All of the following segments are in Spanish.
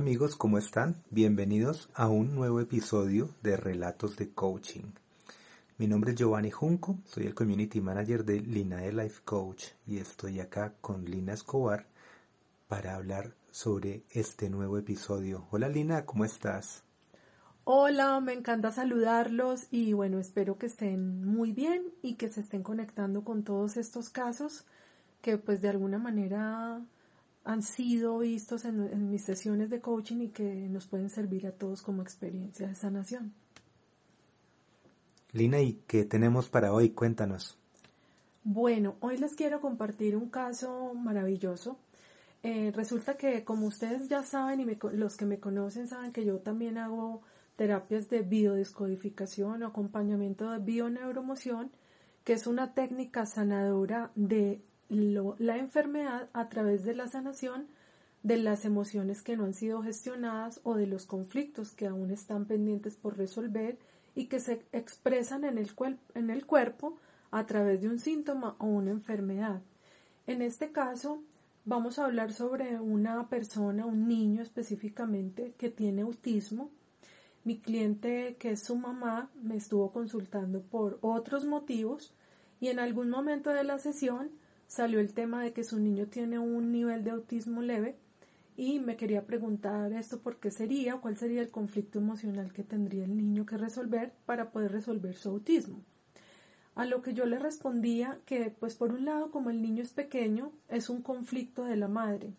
Amigos, ¿cómo están? Bienvenidos a un nuevo episodio de Relatos de Coaching. Mi nombre es Giovanni Junco, soy el Community Manager de Linae Life Coach y estoy acá con Lina Escobar para hablar sobre este nuevo episodio. Hola Lina, ¿cómo estás? Hola, me encanta saludarlos y bueno, espero que estén muy bien y que se estén conectando con todos estos casos que pues de alguna manera han sido vistos en, mis sesiones de coaching y que nos pueden servir a todos como experiencia de sanación. Lina, ¿y qué tenemos para hoy? Cuéntanos. Bueno, hoy les quiero compartir un caso maravilloso. Eh, resulta que como ustedes ya saben y los que me conocen saben que yo también hago terapias de biodescodificación o acompañamiento de bioneuromoción, que es una técnica sanadora de la enfermedad a través de la sanación de las emociones que no han sido gestionadas o de los conflictos que aún están pendientes por resolver y que se expresan en el, en el cuerpo a través de un síntoma o una enfermedad. En este caso, vamos a hablar sobre una persona, un niño específicamente, que tiene autismo. Mi cliente, que es su mamá, me estuvo consultando por otros motivos y en algún momento de la sesión salió el tema de que su niño tiene un nivel de autismo leve y me quería preguntar esto por qué sería, cuál sería el conflicto emocional que tendría el niño que resolver para poder resolver su autismo. A lo que yo le respondía que, pues por un lado, como el niño es pequeño, es un conflicto de la madre.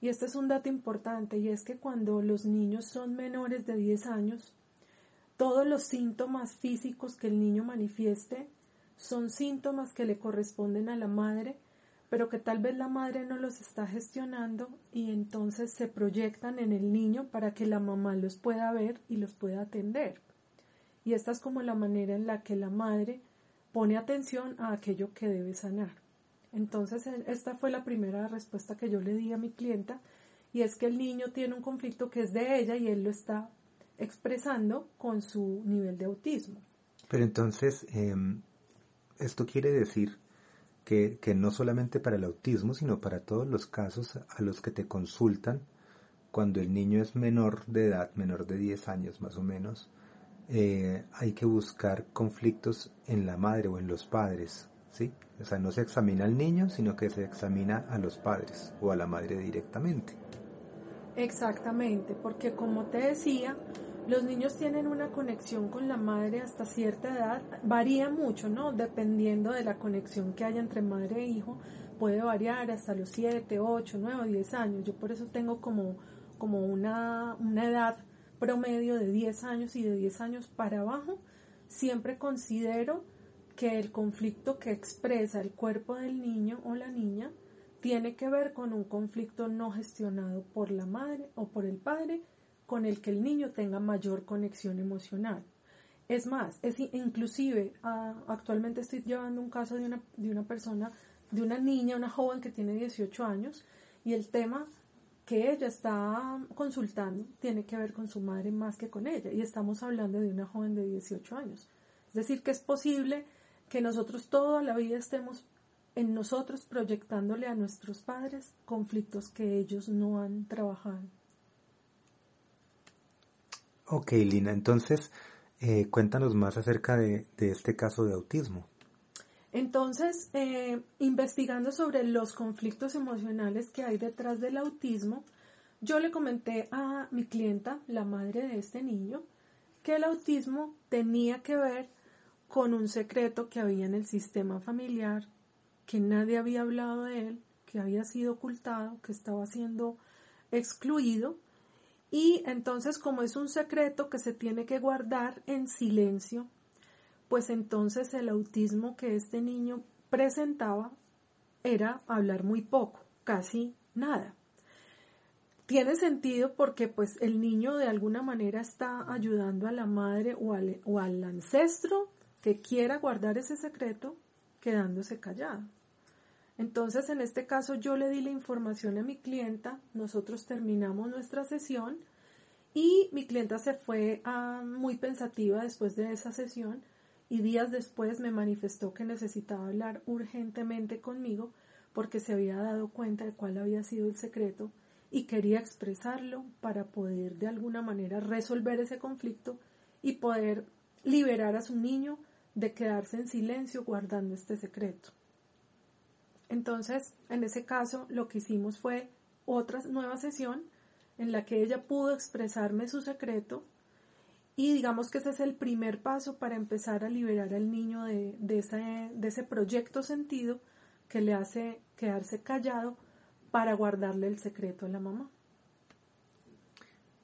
Y este es un dato importante, y es que cuando los niños son menores de 10 años, todos los síntomas físicos que el niño manifieste son síntomas que le corresponden a la madre pero que tal vez la madre no los está gestionando y entonces se proyectan en el niño para que la mamá los pueda ver y los pueda atender. Y esta es como la manera en la que la madre pone atención a aquello que debe sanar. Entonces, esta fue la primera respuesta que yo le di a mi clienta y es que el niño tiene un conflicto que es de ella y él lo está expresando con su nivel de autismo. Pero entonces, em, esto quiere decir que, que, no solamente para el autismo, sino para todos los casos a los que te consultan cuando el niño es menor de edad, menor de 10 años más o menos, eh, hay que buscar conflictos en la madre o en los padres, ¿sí? O sea, no se examina al niño, sino que se examina a los padres o a la madre directamente. Exactamente, porque como te decía, los niños tienen una conexión con la madre hasta cierta edad, varía mucho, ¿no? Dependiendo de la conexión que haya entre madre e hijo, puede variar hasta los 7, 8, 9, 10 años. Yo por eso tengo como, como una, una edad promedio de 10 años y de 10 años para abajo. Siempre considero que el conflicto que expresa el cuerpo del niño o la niña tiene que ver con un conflicto no gestionado por la madre o por el padre con el que el niño tenga mayor conexión emocional. Es más, es inclusive actualmente estoy llevando un caso de una, de una persona, de una niña, una joven que tiene 18 años y el tema que ella está consultando tiene que ver con su madre más que con ella y estamos hablando de una joven de 18 años. Es decir, que es posible que nosotros toda la vida estemos en nosotros proyectándole a nuestros padres conflictos que ellos no han trabajado. Ok, Lina, entonces eh, cuéntanos más acerca de, este caso de autismo. Entonces, eh, investigando sobre los conflictos emocionales que hay detrás del autismo, yo le comenté a mi clienta, la madre de este niño, que el autismo tenía que ver con un secreto que había en el sistema familiar, que nadie había hablado de él, que había sido ocultado, que estaba siendo excluido y entonces como es un secreto que se tiene que guardar en silencio, pues entonces el autismo que este niño presentaba era hablar muy poco, casi nada. Tiene sentido porque pues el niño de alguna manera está ayudando a la madre o al, o al ancestro que quiera guardar ese secreto quedándose callado. Entonces, en este caso, yo le di la información a mi clienta, nosotros terminamos nuestra sesión y mi clienta se fue ah, muy pensativa después de esa sesión y días después me manifestó que necesitaba hablar urgentemente conmigo porque se había dado cuenta de cuál había sido el secreto y quería expresarlo para poder de alguna manera resolver ese conflicto y poder liberar a su niño de quedarse en silencio guardando este secreto. Entonces, en ese caso, lo que hicimos fue otra nueva sesión en la que ella pudo expresarme su secreto y digamos que ese es el primer paso para empezar a liberar al niño de, ese, proyecto sentido que le hace quedarse callado para guardarle el secreto a la mamá.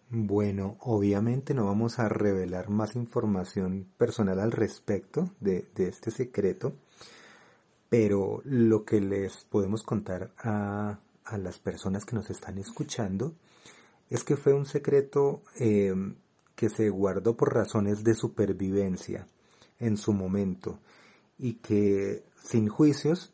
Bueno, obviamente no vamos a revelar más información personal al respecto de este secreto, pero lo que les podemos contar a, a, las personas que nos están escuchando es que fue un secreto eh, que se guardó por razones de supervivencia en su momento y que sin juicios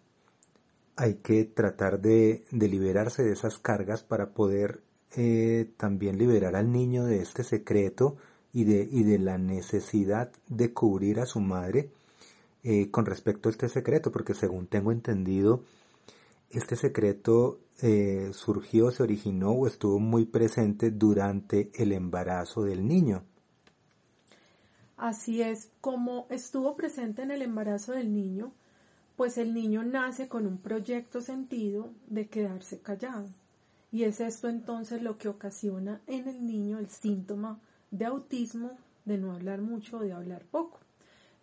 hay que tratar de, de liberarse de esas cargas para poder eh, también liberar al niño de este secreto y de, y de la necesidad de cubrir a su madre eh, con respecto a este secreto, porque según tengo entendido, este secreto eh, surgió, se originó o estuvo muy presente durante el embarazo del niño. Así es, como estuvo presente en el embarazo del niño, pues el niño nace con un proyecto sentido de quedarse callado. Y es esto entonces lo que ocasiona en el niño el síntoma de autismo de no hablar mucho o de hablar poco.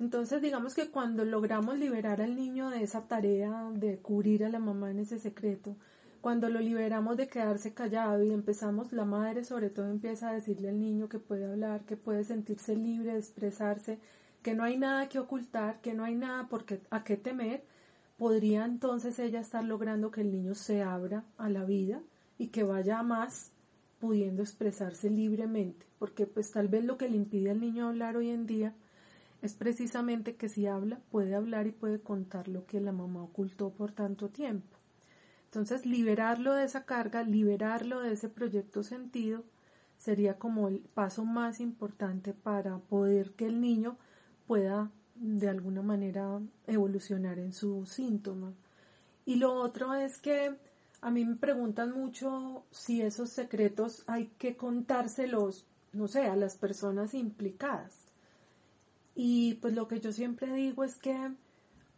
Entonces digamos que cuando logramos liberar al niño de esa tarea de cubrir a la mamá en ese secreto, cuando lo liberamos de quedarse callado y empezamos, la madre sobre todo empieza a decirle al niño que puede hablar, que puede sentirse libre de expresarse, que no hay nada que ocultar, que no hay nada por qué, a qué temer, podría entonces ella estar logrando que el niño se abra a la vida y que vaya más pudiendo expresarse libremente, porque pues tal vez lo que le impide al niño hablar hoy en día es precisamente que si habla, puede hablar y puede contar lo que la mamá ocultó por tanto tiempo. Entonces, liberarlo de esa carga, liberarlo de ese proyecto sentido, sería como el paso más importante para poder que el niño pueda de alguna manera evolucionar en su síntoma. Y lo otro es que a mí me preguntan mucho si esos secretos hay que contárselos, no sé, a las personas implicadas. Y pues lo que yo siempre digo es que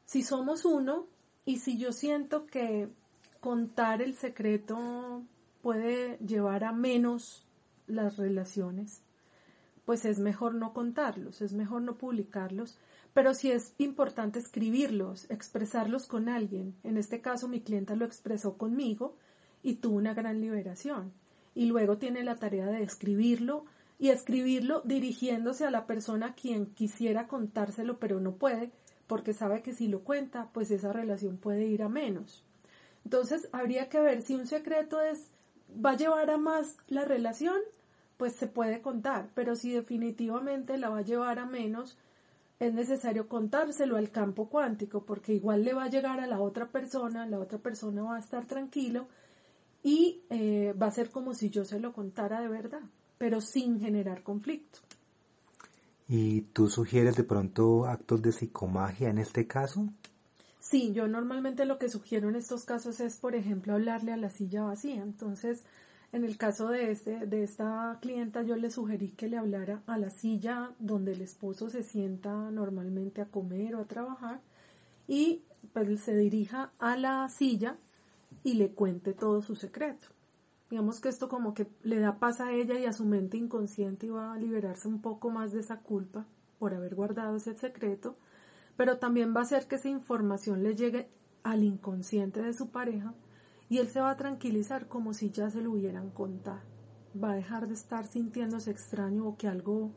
si somos uno y si yo siento que contar el secreto puede llevar a menos las relaciones, pues es mejor no contarlos, es mejor no publicarlos, pero sí es importante escribirlos, expresarlos con alguien. En este caso mi clienta lo expresó conmigo y tuvo una gran liberación. Y luego tiene la tarea de escribirlo y escribirlo dirigiéndose a la persona a quien quisiera contárselo, pero no puede, porque sabe que si lo cuenta, pues esa relación puede ir a menos. Entonces habría que ver si un secreto es va a llevar a más la relación pues se puede contar, pero si definitivamente la va a llevar a menos, es necesario contárselo al campo cuántico, porque igual le va a llegar a la otra persona, la otra persona va a estar tranquilo y eh, va a ser como si yo se lo contara de verdad, pero sin generar conflicto. ¿Y tú sugieres de pronto actos de psicomagia en este caso? Sí, yo normalmente lo que sugiero en estos casos es, por ejemplo, hablarle a la silla vacía. Entonces, en el caso de, este, de esta clienta, yo le sugerí que le hablara a la silla donde el esposo se sienta normalmente a comer o a trabajar y pues se dirija a la silla y le cuente todo su secreto. Digamos que esto como que le da paz a ella y a su mente inconsciente y va a liberarse un poco más de esa culpa por haber guardado ese secreto, pero también va a hacer que esa información le llegue al inconsciente de su pareja y él se va a tranquilizar como si ya se lo hubieran contado. Va a dejar de estar sintiéndose extraño o que algo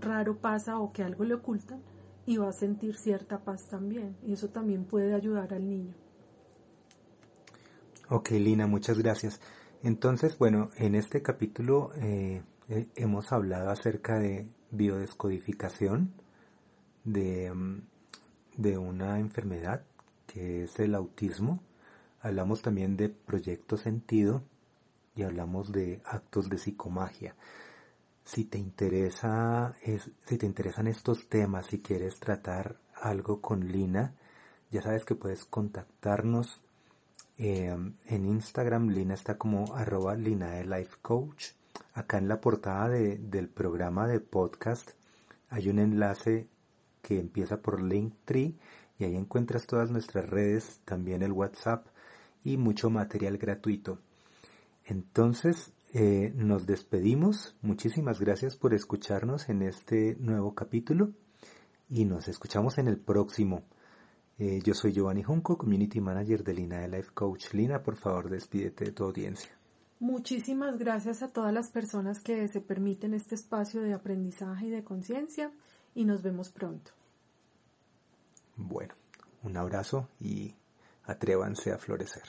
raro pasa o que algo le ocultan y va a sentir cierta paz también. Y eso también puede ayudar al niño. Ok, Lina, muchas gracias. Entonces, bueno, en este capítulo eh, eh, hemos hablado acerca de biodescodificación de, mm, de una enfermedad que es el autismo. Hablamos también de proyecto sentido y hablamos de actos de psicomagia. Si te interesa, es, si te interesan estos temas, si quieres tratar algo con Lina, ya sabes que puedes contactarnos Em, en Instagram Lina está como arroba Lina de Life Coach. Acá en la portada del programa de podcast hay un enlace que empieza por Linktree y ahí encuentras todas nuestras redes, también el WhatsApp y mucho material gratuito. Entonces, eh, nos despedimos. Muchísimas gracias por escucharnos en este nuevo capítulo y nos escuchamos en el próximo. Eh, yo soy Giovanni Junco, Community Manager de Lina de Life Coach. Lina, por favor, despídete de tu audiencia. Muchísimas gracias a todas las personas que se permiten este espacio de aprendizaje y de conciencia y nos vemos pronto. Bueno, un abrazo y atrévanse a florecer.